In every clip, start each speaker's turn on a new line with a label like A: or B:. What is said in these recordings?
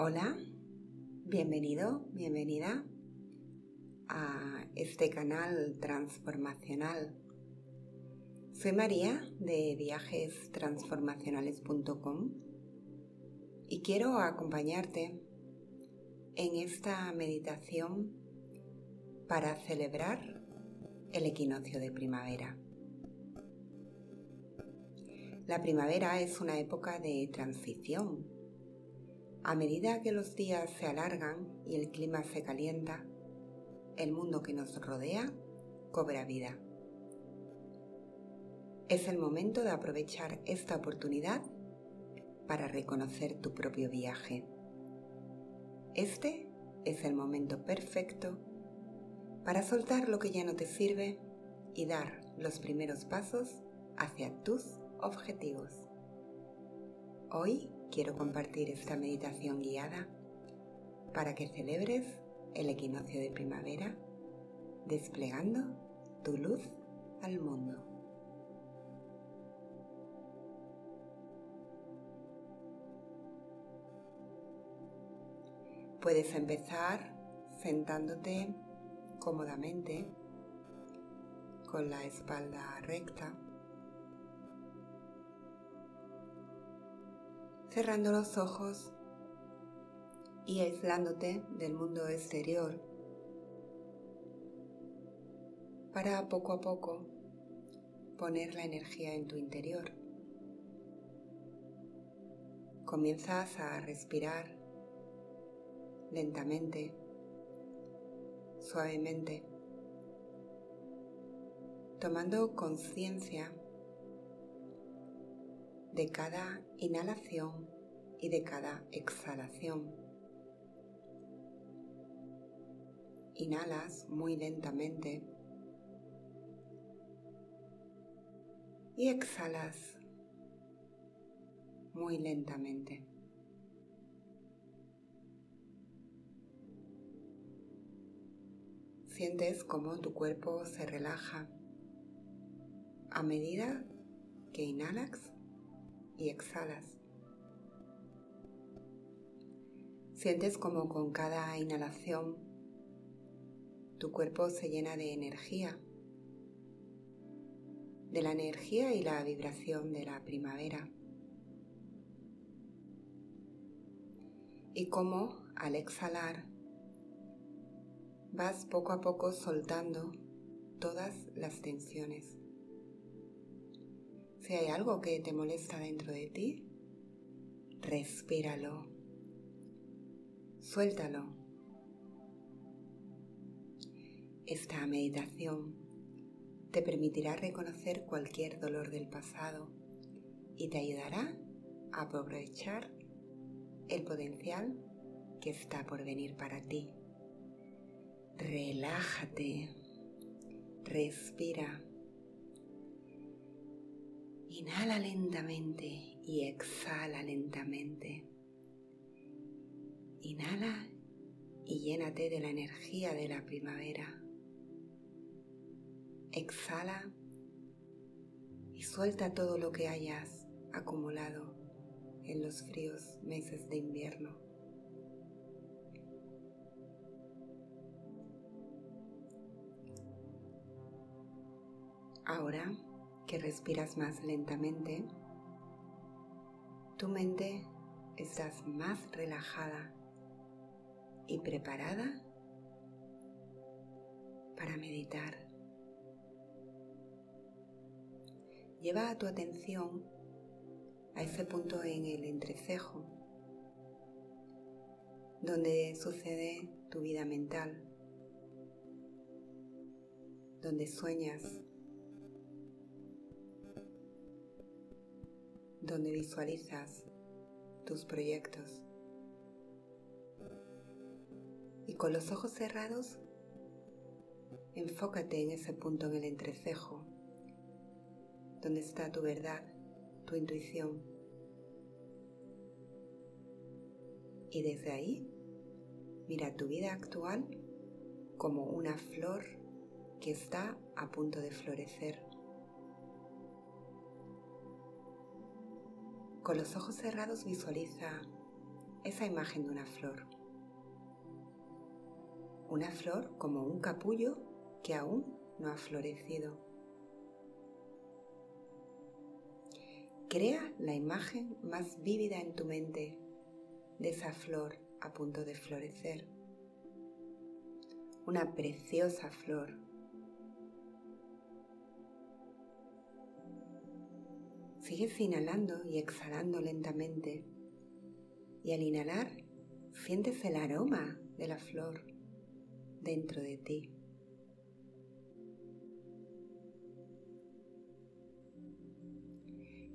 A: Hola, bienvenido, bienvenida a este canal transformacional. Soy María de viajestransformacionales.com y quiero acompañarte en esta meditación para celebrar el equinoccio de primavera. La primavera es una época de transición a medida que los días se alargan y el clima se calienta, el mundo que nos rodea cobra vida. Es el momento de aprovechar esta oportunidad para reconocer tu propio viaje. Este es el momento perfecto para soltar lo que ya no te sirve y dar los primeros pasos hacia tus objetivos. Hoy quiero compartir esta meditación guiada para que celebres el equinoccio de primavera desplegando tu luz al mundo. Puedes empezar sentándote cómodamente con la espalda recta cerrando los ojos y aislándote del mundo exterior para poco a poco poner la energía en tu interior. Comienzas a respirar lentamente, suavemente, tomando conciencia de cada inhalación y de cada exhalación. Inhalas muy lentamente y exhalas muy lentamente. Sientes cómo tu cuerpo se relaja a medida que inhalas y exhalas. Sientes como con cada inhalación tu cuerpo se llena de energía, de la energía y la vibración de la primavera. Y como al exhalar vas poco a poco soltando todas las tensiones. Si hay algo que te molesta dentro de ti, respíralo. Suéltalo. Esta meditación te permitirá reconocer cualquier dolor del pasado y te ayudará a aprovechar el potencial que está por venir para ti. Relájate, respira Inhala lentamente y exhala lentamente. Inhala y llénate de la energía de la primavera. Exhala y suelta todo lo que hayas acumulado en los fríos meses de invierno. Ahora que respiras más lentamente, tu mente estás más relajada y preparada para meditar. Lleva tu atención a ese punto en el entrecejo donde sucede tu vida mental, donde sueñas donde visualizas tus proyectos. Y con los ojos cerrados, enfócate en ese punto en el entrecejo, donde está tu verdad, tu intuición. Y desde ahí, mira tu vida actual como una flor que está a punto de florecer. Con los ojos cerrados visualiza esa imagen de una flor. Una flor como un capullo que aún no ha florecido. Crea la imagen más vívida en tu mente de esa flor a punto de florecer. Una preciosa flor. Sigues inhalando y exhalando lentamente y al inhalar sientes el aroma de la flor dentro de ti.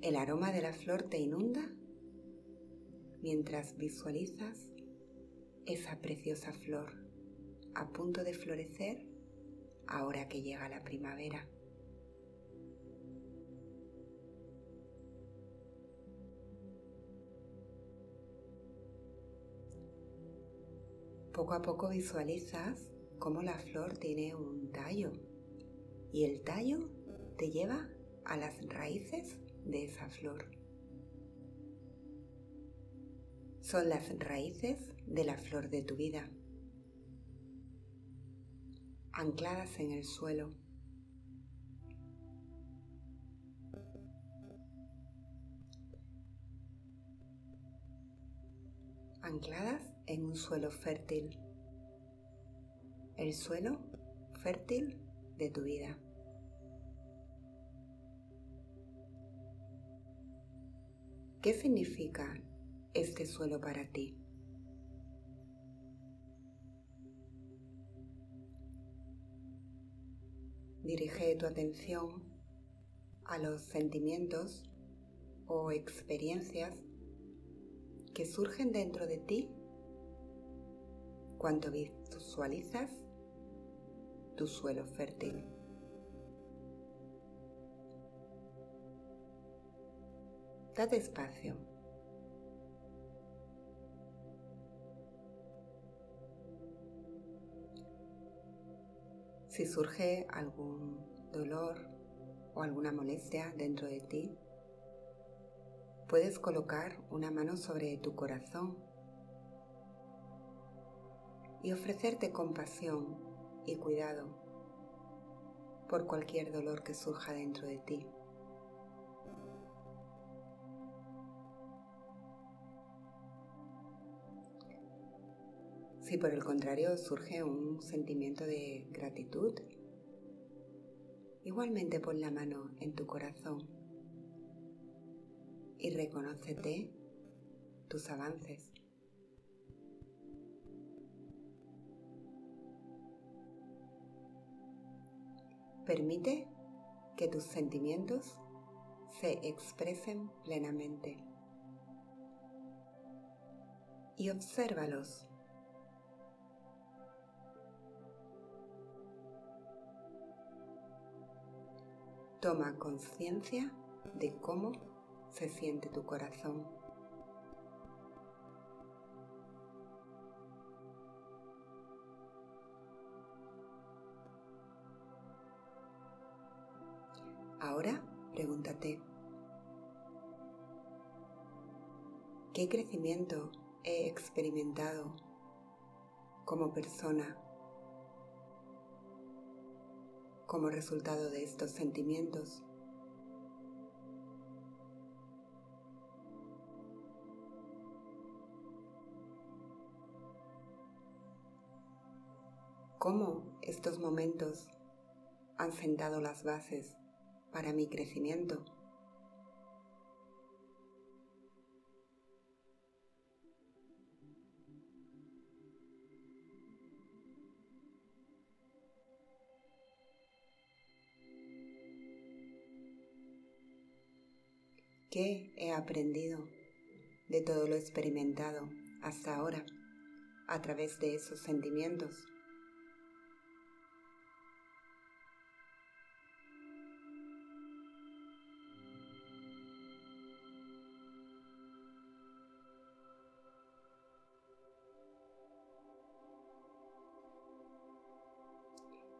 A: El aroma de la flor te inunda mientras visualizas esa preciosa flor a punto de florecer ahora que llega la primavera. Poco a poco visualizas cómo la flor tiene un tallo y el tallo te lleva a las raíces de esa flor. Son las raíces de la flor de tu vida, ancladas en el suelo. ancladas en un suelo fértil, el suelo fértil de tu vida. ¿Qué significa este suelo para ti? Dirige tu atención a los sentimientos o experiencias que surgen dentro de ti cuando visualizas tu suelo fértil. Date espacio. Si surge algún dolor o alguna molestia dentro de ti, puedes colocar una mano sobre tu corazón y ofrecerte compasión y cuidado por cualquier dolor que surja dentro de ti. Si por el contrario surge un sentimiento de gratitud, igualmente pon la mano en tu corazón y reconócete tus avances. Permite que tus sentimientos se expresen plenamente y obsérvalos Toma conciencia de cómo se siente tu corazón. Ahora pregúntate, ¿qué crecimiento he experimentado como persona como resultado de estos sentimientos. ¿Cómo estos momentos han sentado las bases para mi crecimiento? ¿Qué he aprendido de todo lo experimentado hasta ahora a través de esos sentimientos?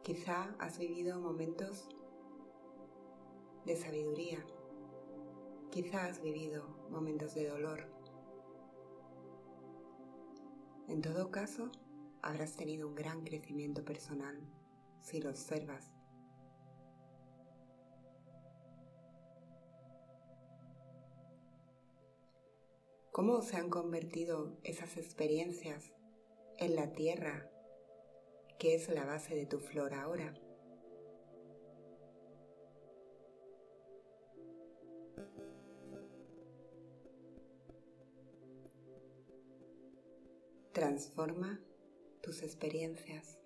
A: Quizá has vivido momentos de sabiduría Quizás has vivido momentos de dolor, En todo caso, habrás tenido un gran crecimiento personal si lo observas. ¿Cómo se han convertido esas experiencias en la tierra que es la base de tu flor ahora? Transforma tus experiencias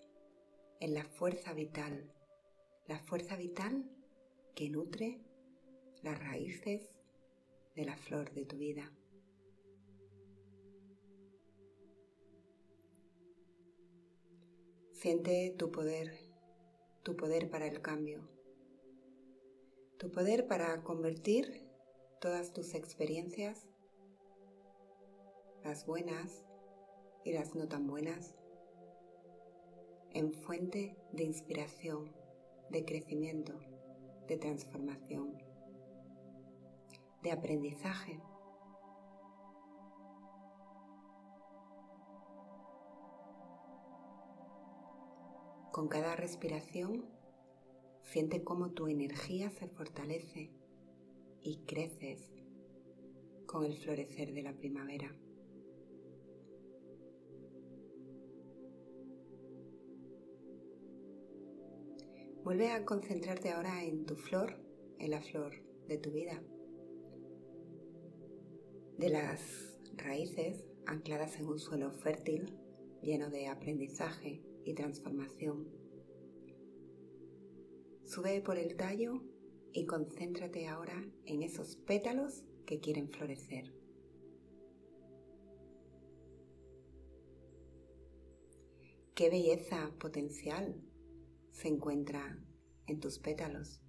A: en la fuerza vital, la fuerza vital que nutre las raíces de la flor de tu vida. Siente tu poder, tu poder para el cambio, tu poder para convertir todas tus experiencias, las buenas y las no tan buenas, en fuente de inspiración, de crecimiento, de transformación, de aprendizaje. Con cada respiración, siente cómo tu energía se fortalece y creces con el florecer de la primavera. Vuelve a concentrarte ahora en tu flor, en la flor de tu vida, de las raíces ancladas en un suelo fértil, lleno de aprendizaje transformación. Sube por el tallo y concéntrate ahora en esos pétalos que quieren florecer. Qué belleza potencial se encuentra en tus pétalos.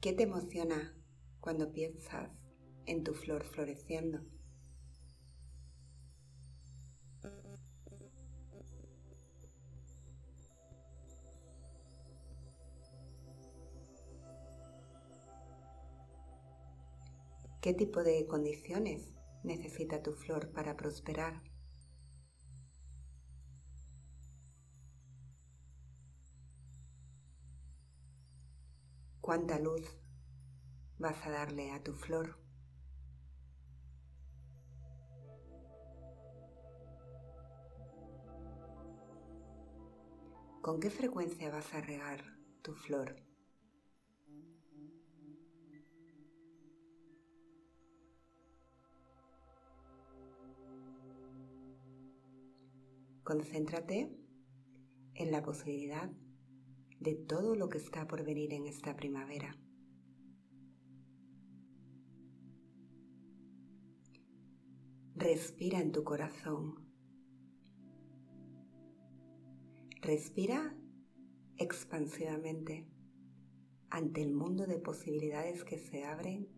A: ¿Qué te emociona cuando piensas en tu flor floreciendo? ¿Qué tipo de condiciones necesita tu flor para prosperar? ¿Cuánta luz vas a darle a tu flor? ¿Con qué frecuencia vas a regar tu flor? Concéntrate en la posibilidad de todo lo que está por venir en esta primavera. Respira en tu corazón. Respira expansivamente ante el mundo de posibilidades que se abren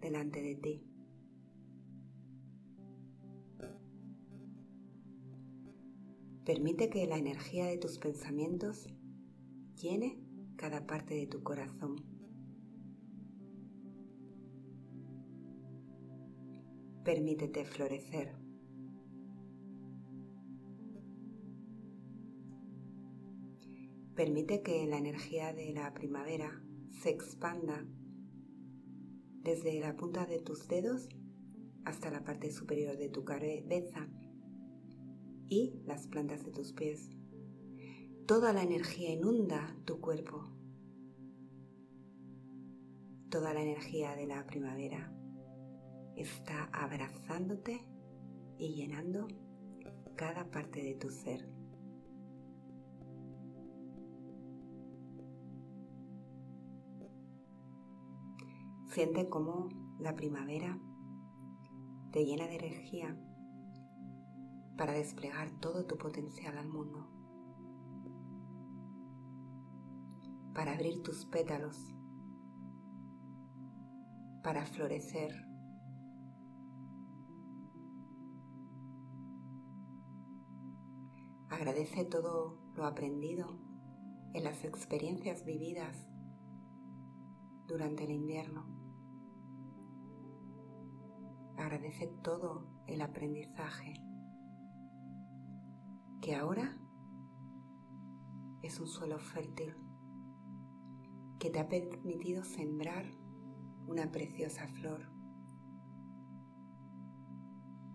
A: delante de ti. Permite que la energía de tus pensamientos llene cada parte de tu corazón. Permítete florecer. Permite que la energía de la primavera se expanda desde la punta de tus dedos hasta la parte superior de tu cabeza y las plantas de tus pies. Toda la energía inunda tu cuerpo. Toda la energía de la primavera está abrazándote y llenando cada parte de tu ser. Siente cómo la primavera te llena de energía para desplegar todo tu potencial al mundo, para abrir tus pétalos, para florecer. Agradece todo lo aprendido en las experiencias vividas durante el invierno. Agradece todo el aprendizaje que ahora es un suelo fértil que te ha permitido sembrar una preciosa flor.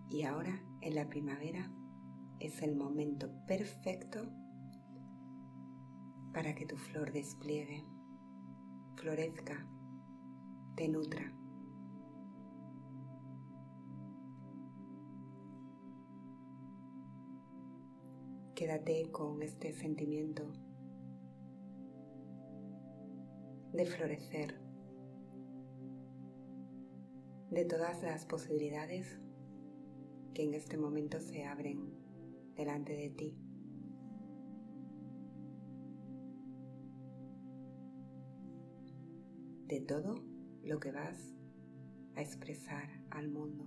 A: Y ahora, en la primavera, es el momento perfecto para que tu flor despliegue, florezca, te nutra. Quédate con este sentimiento de florecer, de todas las posibilidades que en este momento se abren delante de ti. de todo lo que vas a expresar al mundo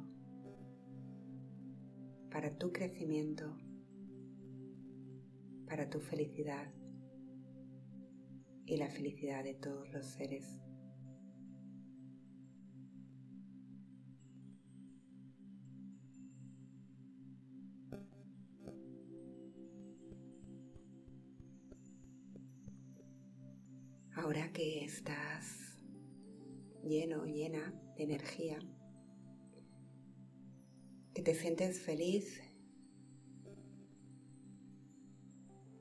A: para tu crecimiento, para tu felicidad y la felicidad de todos los seres. Ahora que estás lleno, llena de energía, que te sientes feliz,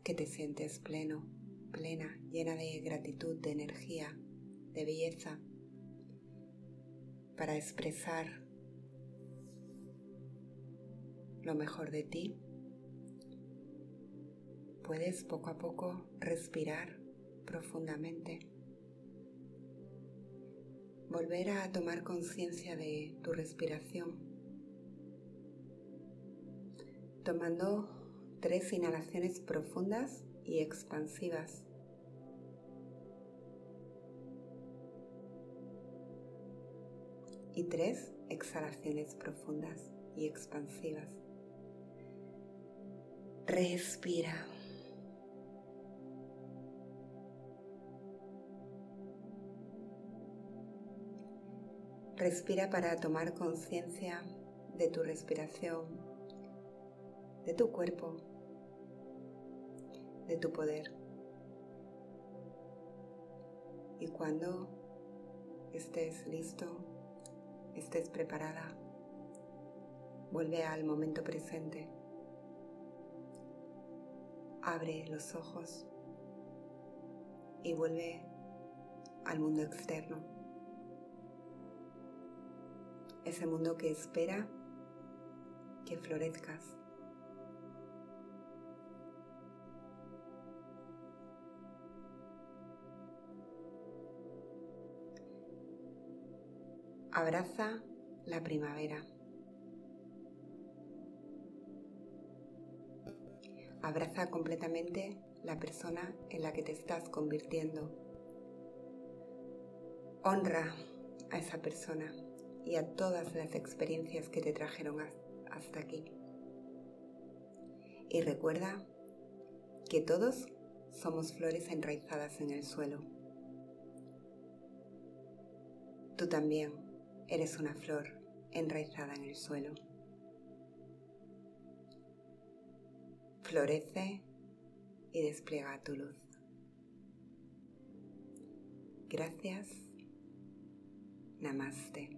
A: que te sientes pleno, plena, llena de gratitud, de energía, de belleza, para expresar lo mejor de ti, puedes poco a poco respirar profundamente volver a tomar conciencia de tu respiración, tomando tres inhalaciones profundas y expansivas. Y tres exhalaciones profundas y expansivas. Respira. Respira para tomar conciencia de tu respiración, de tu cuerpo, de tu poder. Y cuando estés listo, estés preparada, vuelve al momento presente. Abre los ojos y vuelve al mundo externo ese mundo que espera que florezcas. Abraza la primavera. Abraza completamente la persona en la que te estás convirtiendo. Honra a esa persona y a todas las experiencias que te trajeron hasta aquí. Y recuerda que todos somos flores enraizadas en el suelo. Tú también eres una flor enraizada en el suelo. Florece y despliega tu luz. Gracias. Namaste.